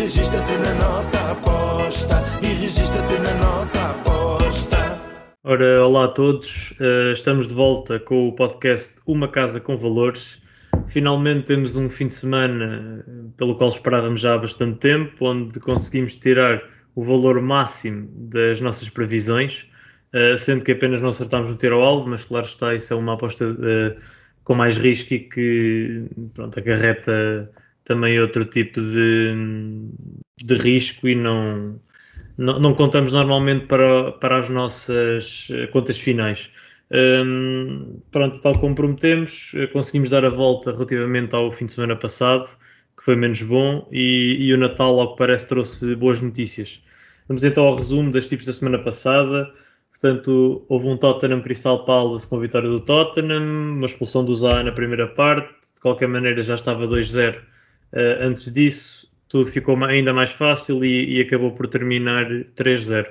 registra-te na nossa aposta. E registra-te na nossa aposta. Ora, olá a todos, uh, estamos de volta com o podcast Uma Casa com Valores. Finalmente temos um fim de semana pelo qual esperávamos já há bastante tempo, onde conseguimos tirar o valor máximo das nossas previsões, uh, sendo que apenas não acertámos no tiro ao alvo, mas claro está, isso é uma aposta uh, com mais risco e que pronto, acarreta também outro tipo de, de risco e não, não, não, contamos normalmente para, para as nossas contas finais. Um, pronto, tal como prometemos, conseguimos dar a volta relativamente ao fim de semana passado, que foi menos bom, e, e o Natal, ao que parece, trouxe boas notícias. Vamos então ao resumo das tipos da semana passada. Portanto, houve um Tottenham Crystal Palace com a vitória do Tottenham, uma expulsão do Zaha na primeira parte, de qualquer maneira já estava 2-0 uh, antes disso, tudo ficou ainda mais fácil e, e acabou por terminar 3-0. Uh,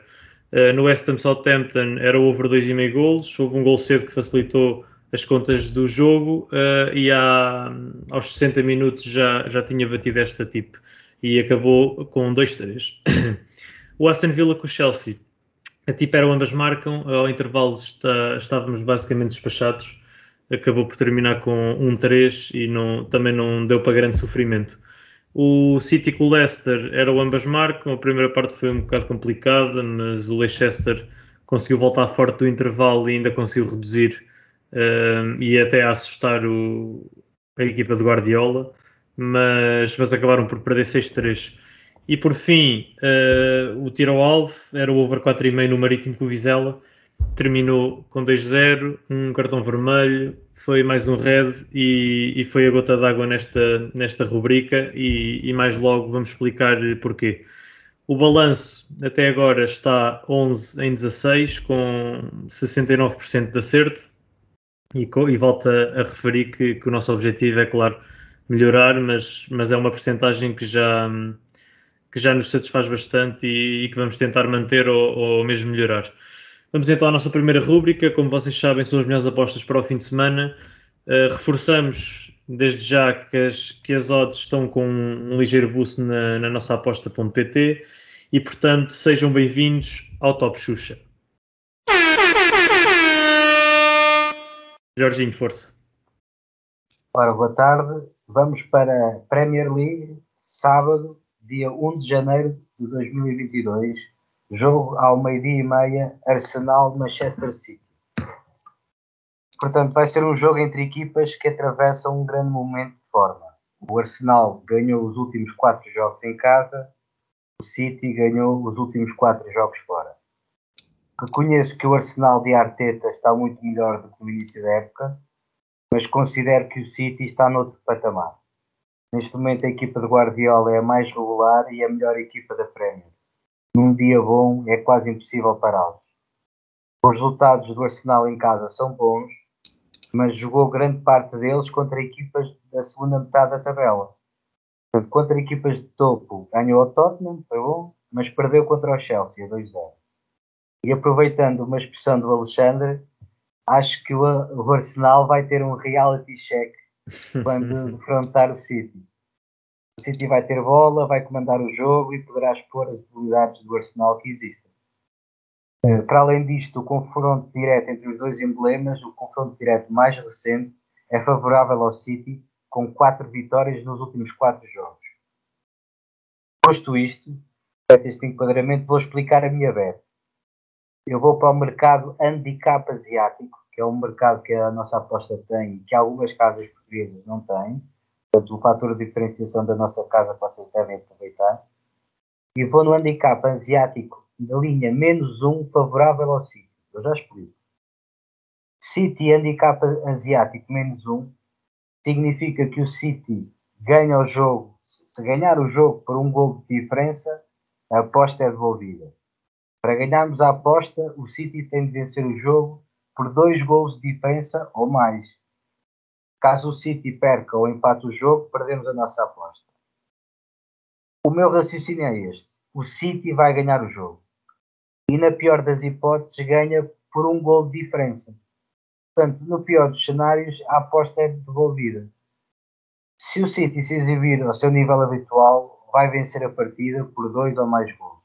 eh, no West Ham Southampton era over 2,5 golos, houve um gol cedo que facilitou as contas do jogo uh, e há, aos 60 minutos já, já tinha batido esta tipo e acabou com 2-3. o Aston Villa com o Chelsea. A tipo era ambas marcam, ao intervalo está, estávamos basicamente despachados. Acabou por terminar com 1-3 e não, também não deu para grande sofrimento. O City com o Leicester era o ambas marcam. A primeira parte foi um bocado complicada, mas o Leicester conseguiu voltar forte do intervalo e ainda conseguiu reduzir um, e até assustar o, a equipa de Guardiola, mas, mas acabaram por perder 6-3. E por fim, uh, o tiro ao alvo era o over 4,5 no Marítimo com o Vizela. Terminou com 2-0, um cartão vermelho, foi mais um red e, e foi a gota d'água nesta, nesta rubrica. E, e, mais logo vamos explicar porquê. O balanço até agora está 11 em 16, com 69% de acerto. E, e volta a referir que, que o nosso objetivo é, claro, melhorar, mas, mas é uma percentagem que já que já nos satisfaz bastante e, e que vamos tentar manter ou, ou, mesmo melhorar. Vamos então à nossa primeira rúbrica. Como vocês sabem, são as melhores apostas para o fim de semana. Uh, reforçamos desde já que as, que as odds estão com um, um ligeiro boost na, na nossa aposta.pt e, portanto, sejam bem-vindos ao Top Xuxa. Jorginho, força. Ora, boa tarde. Vamos para a Premier League, sábado, dia 1 de janeiro de 2022, jogo ao meio-dia e meia, Arsenal-Manchester City. Portanto, vai ser um jogo entre equipas que atravessam um grande momento de forma. O Arsenal ganhou os últimos quatro jogos em casa, o City ganhou os últimos quatro jogos fora. Reconheço que o Arsenal de Arteta está muito melhor do que no início da época, mas considero que o City está noutro patamar. Neste momento a equipa de Guardiola é a mais regular e a melhor equipa da Premier. Num dia bom é quase impossível pará-los. Os resultados do Arsenal em casa são bons, mas jogou grande parte deles contra equipas da segunda metade da tabela. Portanto, contra equipas de topo ganhou o Tottenham, foi bom, mas perdeu contra o Chelsea a 2-0. E aproveitando uma expressão do Alexandre, acho que o Arsenal vai ter um reality check quando defrontar o City. O City vai ter bola, vai comandar o jogo e poderá expor as debilidades do Arsenal que existem. Eh, para além disto, o confronto direto entre os dois emblemas, o confronto direto mais recente, é favorável ao City, com quatro vitórias nos últimos quatro jogos. Posto isto, feito este enquadramento, vou explicar a minha bet. Eu vou para o mercado handicap asiático, que é um mercado que a nossa aposta tem e que algumas casas portuguesas não têm. Portanto, o fator de diferenciação da nossa casa vocês devem aproveitar. E vou no handicap asiático da linha menos um favorável ao City. Eu já explico. City handicap asiático menos um significa que o City ganha o jogo. Se ganhar o jogo por um gol de diferença, a aposta é devolvida. Para ganharmos a aposta, o City tem de vencer o jogo por dois gols de diferença ou mais. Caso o City perca ou empate o jogo, perdemos a nossa aposta. O meu raciocínio é este: o City vai ganhar o jogo. E na pior das hipóteses, ganha por um gol de diferença. Portanto, no pior dos cenários, a aposta é devolvida. Se o City se exibir ao seu nível habitual, vai vencer a partida por dois ou mais gols.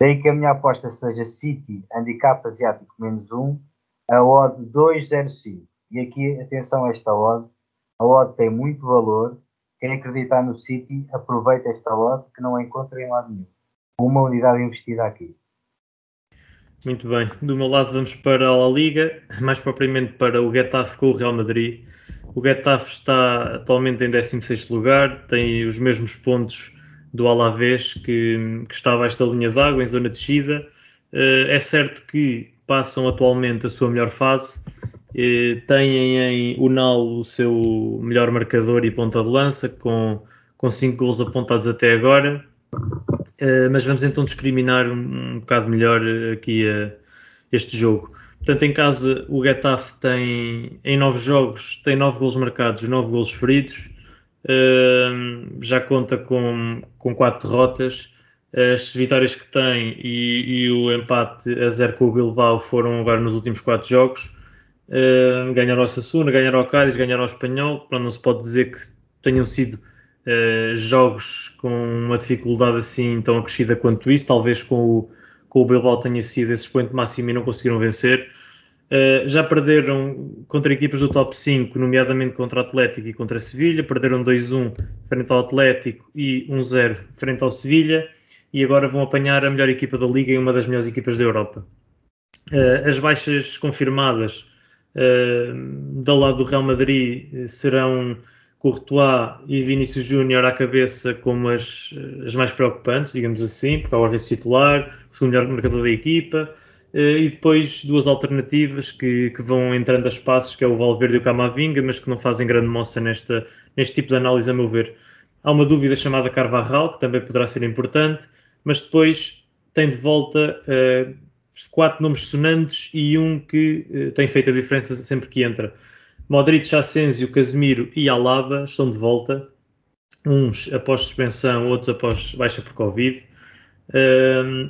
Daí que a minha aposta seja City, handicap asiático menos 1, a odd 2,05. E aqui, atenção a esta odd, a odd tem muito valor. Quem acreditar no City, aproveita esta odd que não a encontra em lado nenhum. Uma unidade investida aqui. Muito bem. Do meu lado vamos para a La Liga, mais propriamente para o Getafe com o Real Madrid. O Getafe está atualmente em 16º lugar, tem os mesmos pontos do Alavés, que, que da linha d'água, em zona de descida. Uh, é certo que passam atualmente a sua melhor fase, têm em Unal o seu melhor marcador e ponta de lança, com, com 5 gols apontados até agora. Uh, mas vamos então discriminar um, um bocado melhor aqui este jogo. Portanto, em casa, o Getafe tem, em nove jogos, tem nove gols marcados e nove gols feridos. Uh, já conta com, com quatro derrotas. As vitórias que tem e, e, o empate a zero com o Bilbao foram agora nos últimos quatro jogos. Ganharam a Sassuna, ganharam ao Cádiz, ganharam ao Espanhol. Para não se pode dizer que tenham sido uh, jogos com uma dificuldade assim tão acrescida quanto isso. Talvez com o, com o Bilbao tenha sido esse expoente máximo e não conseguiram vencer. Uh, já perderam contra equipas do top 5, nomeadamente contra o Atlético e contra Sevilha. Perderam 2-1 frente ao Atlético e 1-0 frente ao Sevilha. E agora vão apanhar a melhor equipa da Liga e uma das melhores equipas da Europa. Uh, as baixas confirmadas do lado do Real Madrid serão Courtois e Vinícius Júnior à cabeça como as, as mais preocupantes, digamos assim, porque é o titular, o segundo melhor marcador da equipa. Uh, e depois duas alternativas que, que, vão entrando a espaços, que é o Valverde e o Camavinga, mas que não fazem grande moça nesta, neste tipo de análise, a meu ver. Há uma dúvida chamada Carvajal, que também poderá ser importante, mas depois tem de volta uh, quatro nomes sonantes e um que uh, tem feito a diferença sempre que entra. Modric, Asensio, Casemiro e Alaba estão de volta, uns após suspensão, outros após baixa por Covid,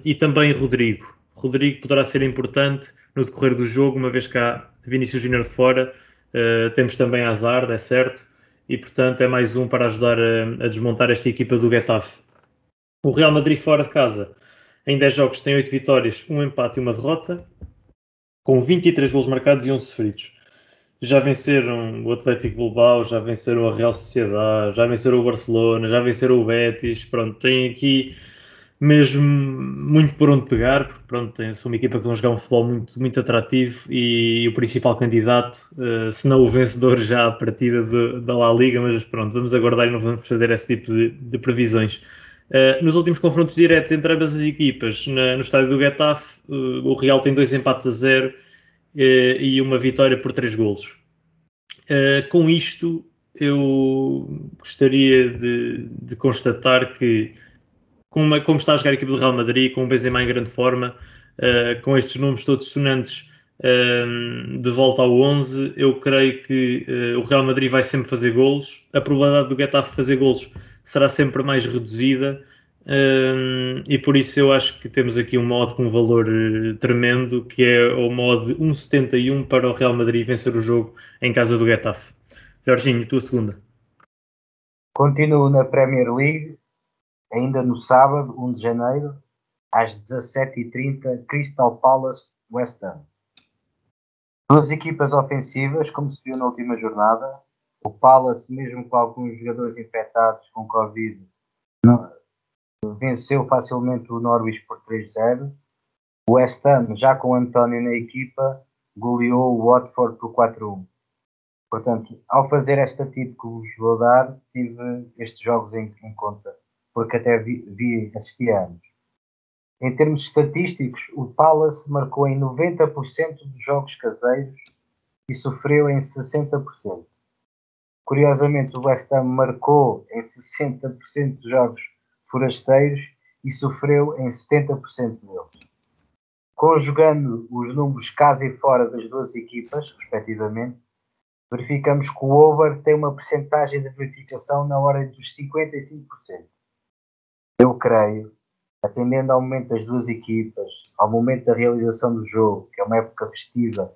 e também Rodrigo. Rodrigo poderá ser importante no decorrer do jogo, uma vez que há Vinícius Júnior de fora, uh, temos também Hazard, é certo, e portanto é mais um para ajudar a, a, desmontar esta equipa do Getafe. O Real Madrid fora de casa, em 10 jogos tem 8 vitórias, um empate e uma derrota, com 23 gols marcados e 11 sofridos. Já venceram o Atlético Bilbao, já venceram a Real Sociedade, já venceram o Barcelona, já venceram o Betis, pronto, tem aqui mesmo muito por onde pegar, porque pronto, tem, são uma equipa que a jogar um futebol muito, muito atrativo e, e o principal candidato, uh, se não o vencedor já à partida de, da La Liga, mas pronto, vamos aguardar e não vamos fazer esse tipo de, de previsões. Uh, nos últimos confrontos diretos entre ambas as equipas, na, no estádio do Getafe, uh, o Real tem dois empates a zero e uma vitória por três golos. com isto, eu gostaria de, de constatar que como, como está a jogar a equipe do Real Madrid, com o Benzema em grande forma, uh, com estes nomes todos sonantes uh, de volta ao 11, eu creio que uh, o Real Madrid vai sempre fazer golos. A probabilidade do Getafe fazer golos será sempre mais reduzida. e por isso eu acho que temos aqui um modo com um valor tremendo, que é o modo 1,71 para o Real Madrid vencer o jogo em casa do Getafe. Jorginho, tua segunda. Continuo na Premier League ainda no sábado, 1 de janeiro, às 17h30, Crystal Palace West Ham. Duas equipas ofensivas, como se viu na última jornada. O Palace, mesmo com alguns jogadores infectados com Covid, não, venceu facilmente o Norwich por 3-0. O West Ham, já com o António na equipa, goleou o Watford por 4-1. Portanto, ao fazer esta tipo que vos vou dar, tive estes jogos em, em conta porque até vi, vi assistir a. Em termos estatísticos, o Palace marcou em 90% dos jogos caseiros e sofreu em 60%. Curiosamente, o West Ham marcou em 60% dos jogos forasteiros e sofreu em 70% deles. Conjugando os números casa e fora das duas equipas, respectivamente, verificamos que o over tem uma percentagem de verificação na ordem dos 55%. Eu creio, atendendo ao momento das duas equipas, ao momento da realização do jogo, que é uma época festiva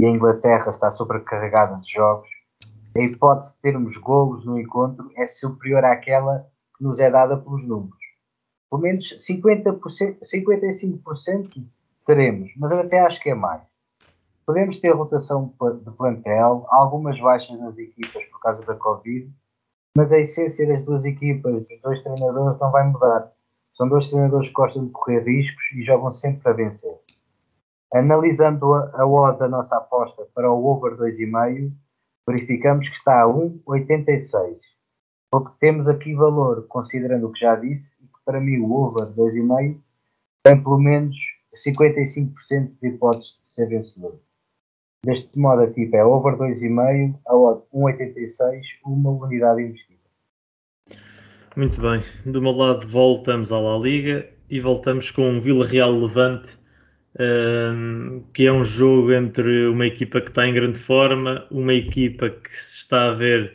e a Inglaterra está sobrecarregada de jogos, a hipótese de termos golos no encontro é superior àquela que nos é dada pelos números. Pelo menos 50%, 55% teremos, mas eu até acho que é mais. Podemos ter rotação de plantel, algumas baixas nas equipas por causa da Covid, mas a essência das duas equipas, dos dois treinadores, não vai mudar. São dois treinadores que gostam de correr riscos e jogam sempre para vencer. Analisando a, a odd da nossa aposta para o over 2,5, verificamos que está a 1,86. Porque temos aqui valor, considerando o que já disse, e que para mim o over 2,5 tem pelo menos 55% de hipóteses de ser vencedor. Deste modo, a tipo é over 2,5, a odd 1,86, uma unidade investida. Muito bem. Do meu lado, voltamos à La Liga e voltamos com um Vila Real Levante, um, que é um jogo entre uma equipa que está em grande forma, uma equipa que se está a ver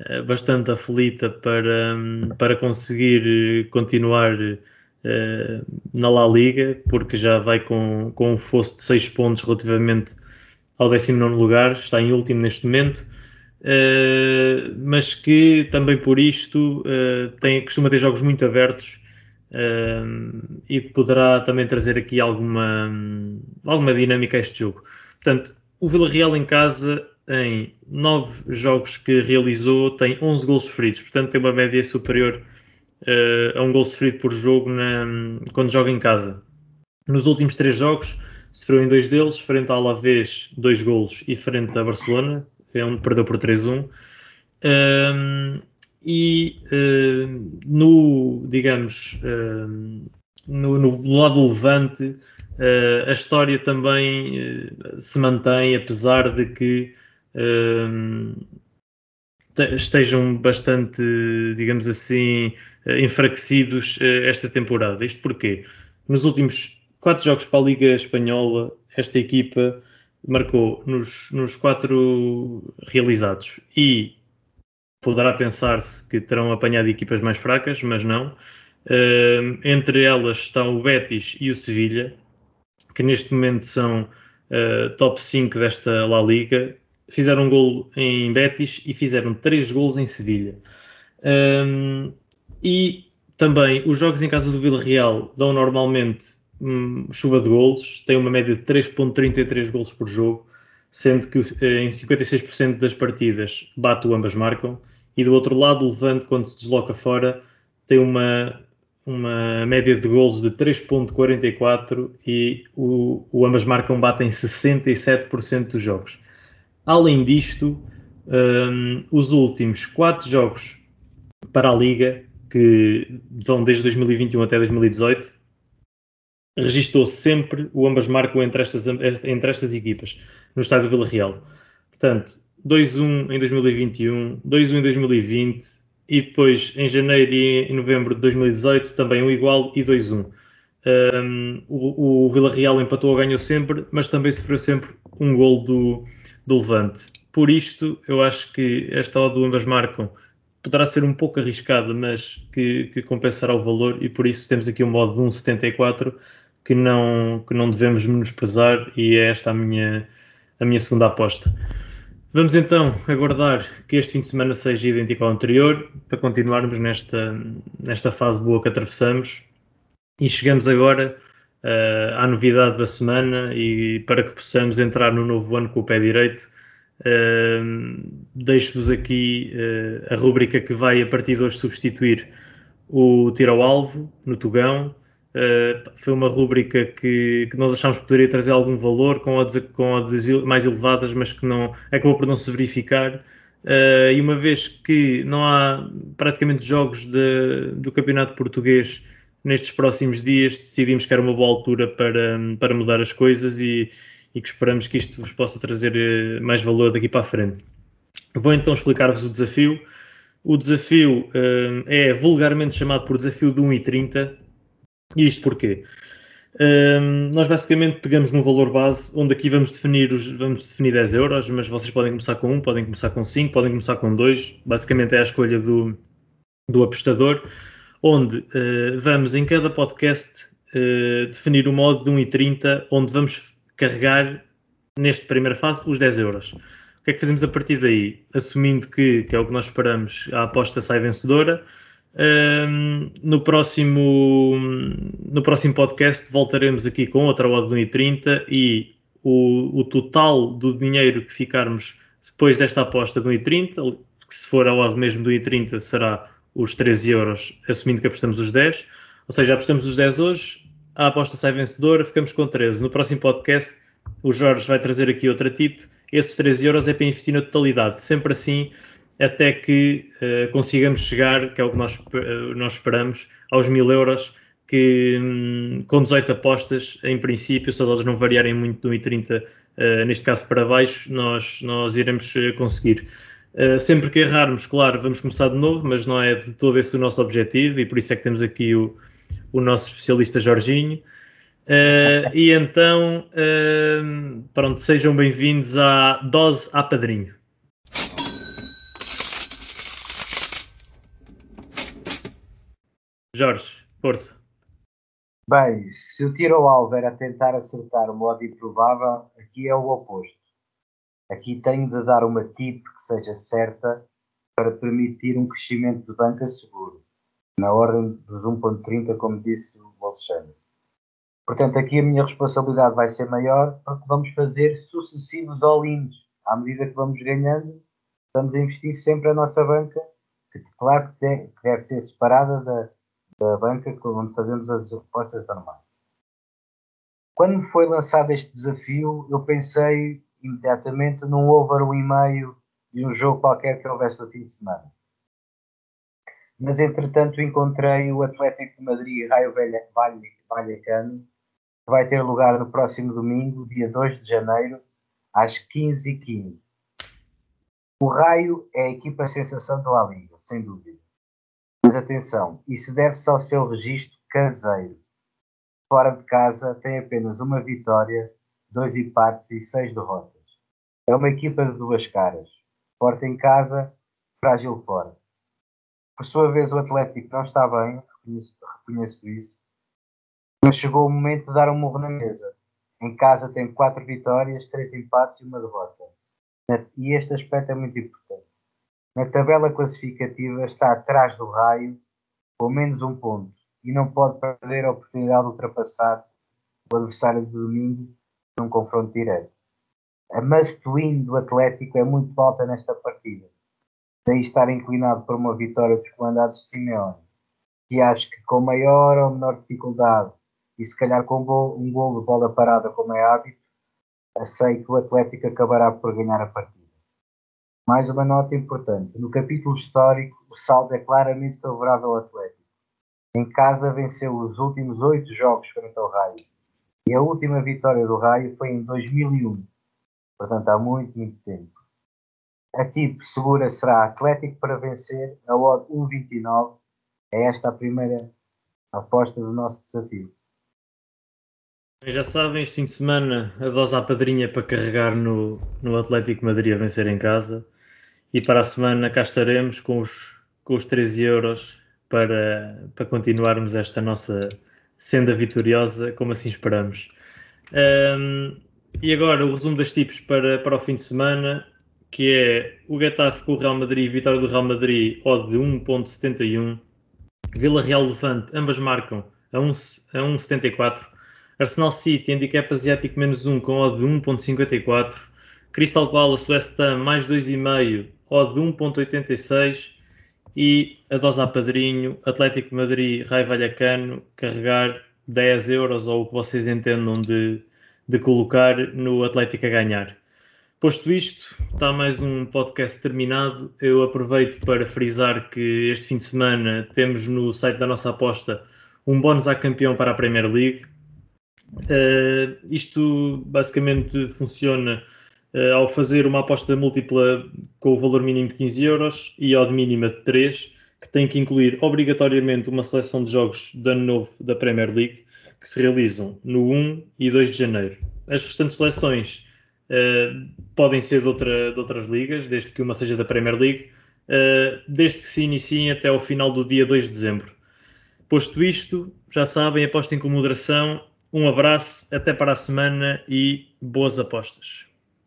uh, bastante aflita para, para conseguir eh, continuar uh, na La Liga, porque já vai com, com um fosso de 6 pontos relativamente ao 19 lugar, está em último neste momento. Uh, mas que também por isto tem, costuma ter jogos muito abertos uh, e poderá também trazer aqui alguma, alguma dinâmica a este jogo. Portanto, o Vila Real em casa, em nove jogos que realizou, tem 11 gols sofridos, portanto tem uma média superior a um gol sofrido por jogo na, quando joga em casa. Nos últimos três jogos, sofreu em dois deles, frente ao Alavés, dois golos, e frente a Barcelona, é onde perdeu por 3-1. Um, e uh, no, digamos, uh, no, no, lado do Levante, uh, a história também se mantém, apesar de que estejam bastante, digamos assim, enfraquecidos esta temporada. Isto porque nos últimos quatro jogos para a Liga Espanhola, esta equipa marcou nos, nos quatro realizados e poderá pensar-se que terão apanhado equipas mais fracas, mas não. Uh, entre elas estão o Betis e o Sevilha, que neste momento são uh, top 5 desta La Liga. Fizeram um gol em Betis e fizeram três gols em Sevilha. Um, e também os jogos em casa do Vila Real dão normalmente hum, chuva de golos, tem uma média de 3.33 golos por jogo, sendo que eh, em 56% das partidas bate o ambas marcam, e do outro lado o Levante, quando se desloca fora, tem uma, uma média de golos de 3.44 e o, o ambas marcam bate em 67% dos jogos. Além disto, um, os últimos quatro jogos para a Liga, que vão desde 2021 até 2018, registou sempre o ambas marcam entre estas, entre estas equipas no estádio Vila Real. Portanto, 2-1 em 2021, 2-1 em 2020 e depois em janeiro e em novembro de 2018 também um igual e 2-1. Um, o, o Vila Real empatou ou ganhou sempre, mas também sofreu sempre um gol do, do Levante. Por isto, eu acho que esta odd do ambas marcam poderá ser um pouco arriscada, mas que, que compensará o valor e por isso temos aqui um modo de 1,74 que não, que não devemos menosprezar e é esta a minha, a minha segunda aposta. Vamos então aguardar que este fim de semana seja idêntico ao anterior para continuarmos nesta, nesta fase boa que atravessamos e chegamos agora uh, à novidade da semana e para que possamos entrar no novo ano com o pé direito. Uh, Deixo-vos aqui uh, a rúbrica que vai a partir de hoje substituir o tiro ao alvo no Tugão Uh, foi uma rúbrica que, que, nós achámos que poderia trazer algum valor com odds, com odds mais elevadas, mas que não acabou por não se verificar. Uh, e uma vez que não há praticamente jogos de, do Campeonato Português nestes próximos dias, decidimos que era uma boa altura para, para mudar as coisas e, e que esperamos que isto vos possa trazer eh, mais valor daqui para a frente. Vou então explicar-vos o desafio. O desafio uh, é vulgarmente chamado por desafio de 1,30 e isto porquê? Um, nós basicamente pegamos num valor base, onde aqui vamos definir, os, vamos definir 10 euros, mas vocês podem começar com 1, podem começar com 5, podem começar com 2. Basicamente é a escolha do, do apostador, onde uh, vamos em cada podcast uh, definir o modo de 1,30, onde vamos carregar, nesta primeira fase, os 10 euros. O que é que fazemos a partir daí? Assumindo que, que é o que nós esperamos, a aposta sai vencedora, Um, no, próximo, no próximo podcast voltaremos aqui com outra odd do 1,30 e o, o total do dinheiro que ficarmos depois desta aposta do 1,30, que se for a odd mesmo do 1,30 será os 13 euros, assumindo que apostamos os 10. Ou seja, apostamos os 10 hoje, a aposta sai vencedora, ficamos com 13. No próximo podcast, o Jorge vai trazer aqui outra tipo. Esses 13 euros é para investir na totalidade, sempre assim, até que uh, consigamos chegar, que é o que nós, uh, nós esperamos, aos 1000 euros, que um, com 18 apostas, em princípio, se as odds não variarem muito do 1,30, uh, neste caso para baixo, nós, nós iremos conseguir. Uh, sempre que errarmos, claro, vamos começar de novo, mas não é de todo esse o nosso objetivo e por isso é que temos aqui o, o nosso especialista Jorginho. E então, pronto, sejam bem-vindos à Dose a Padrinho. Jorge, força. Bem, se o tiro ao alvo era tentar acertar o modo improvável, aqui é o oposto. Aqui tenho de dar uma tip que seja certa para permitir um crescimento de banca seguro, na ordem dos 1.30, como disse o Alexandre. Portanto, aqui a minha responsabilidade vai ser maior porque vamos fazer sucessivos all-ins. À medida que vamos ganhando, estamos a investir sempre a nossa banca, que claro que deve ser separada da, da banca onde fazemos as apostas normais. Quando foi lançado este desafio, eu pensei imediatamente num over um e meio de um jogo qualquer que houvesse no fim de semana. Mas entretanto encontrei o Atlético de Madrid Raio Vallecano, que vai ter lugar no próximo domingo, dia 2 de janeiro, às 15h15. O Raio é a equipa sensação da La Liga, sem dúvida. Mas atenção, isso deve-se ao seu registro caseiro. Fora de casa tem apenas uma vitória dois empates e seis derrotas. É uma equipa de duas caras. Forte em casa, frágil fora. Por sua vez, o Atlético não está bem, reconheço, reconheço isso, mas chegou o momento de dar um morro na mesa. Em casa tem quatro vitórias, três empates e uma derrota. E este aspecto é muito importante. Na tabela classificativa está atrás do raio, com menos um ponto, e não pode perder a oportunidade de ultrapassar o adversário de domingo num confronto direto. A must-win do Atlético é muito alta nesta partida. Daí estar inclinado por uma vitória dos comandados de Simeone, que acho que com maior ou menor dificuldade e se calhar com um gol de bola parada como é hábito, sei que o Atlético acabará por ganhar a partida. Mais uma nota importante. No capítulo histórico, o saldo é claramente favorável ao Atlético. Em casa venceu os últimos oito jogos frente ao Raio e a última vitória do Raio foi em 2001, portanto há muito, muito tempo. A tipo segura será Atlético para vencer, a odd 1.29. É esta a primeira aposta do nosso desafio. Já sabem, este fim de semana a dose à padrinha para carregar no, no Atlético Madrid a vencer em casa. E para a semana cá estaremos com os, com os 13 euros para, para continuarmos esta nossa senda vitoriosa, como assim esperamos. Um, e agora o resumo das tipos para, para o fim de semana, que é o Getafe com o Real Madrid, vitória do Real Madrid, odd de 1.71. Vila Real Levante, ambas marcam a 1.74. Arsenal City, handicap asiático menos 1 com odd de 1.54. Crystal Palace, West Ham mais 2,5, odd de 1.86 e a dose a padrinho, Atlético Madrid, Raio Vallecano, carregar 10 euros ou o que vocês entendam de, de colocar no Atlético a ganhar. Posto isto, está mais um podcast terminado. Eu aproveito para frisar que este fim de semana temos no site da nossa aposta um bónus a campeão para a Premier League. Uh, isto basicamente funciona ao fazer uma aposta múltipla com o valor mínimo de 15 euros e ao de mínima de 3, que tem que incluir obrigatoriamente uma seleção de jogos de ano novo da Premier League, que se realizam no 1 e 2 de janeiro. As restantes seleções uh, podem ser de, outra, de, outras ligas, desde que uma seja da Premier League, uh, desde que se iniciem até ao final do dia 2 de dezembro. Posto isto, já sabem, apostem com moderação. Um abraço, até para a semana e boas apostas.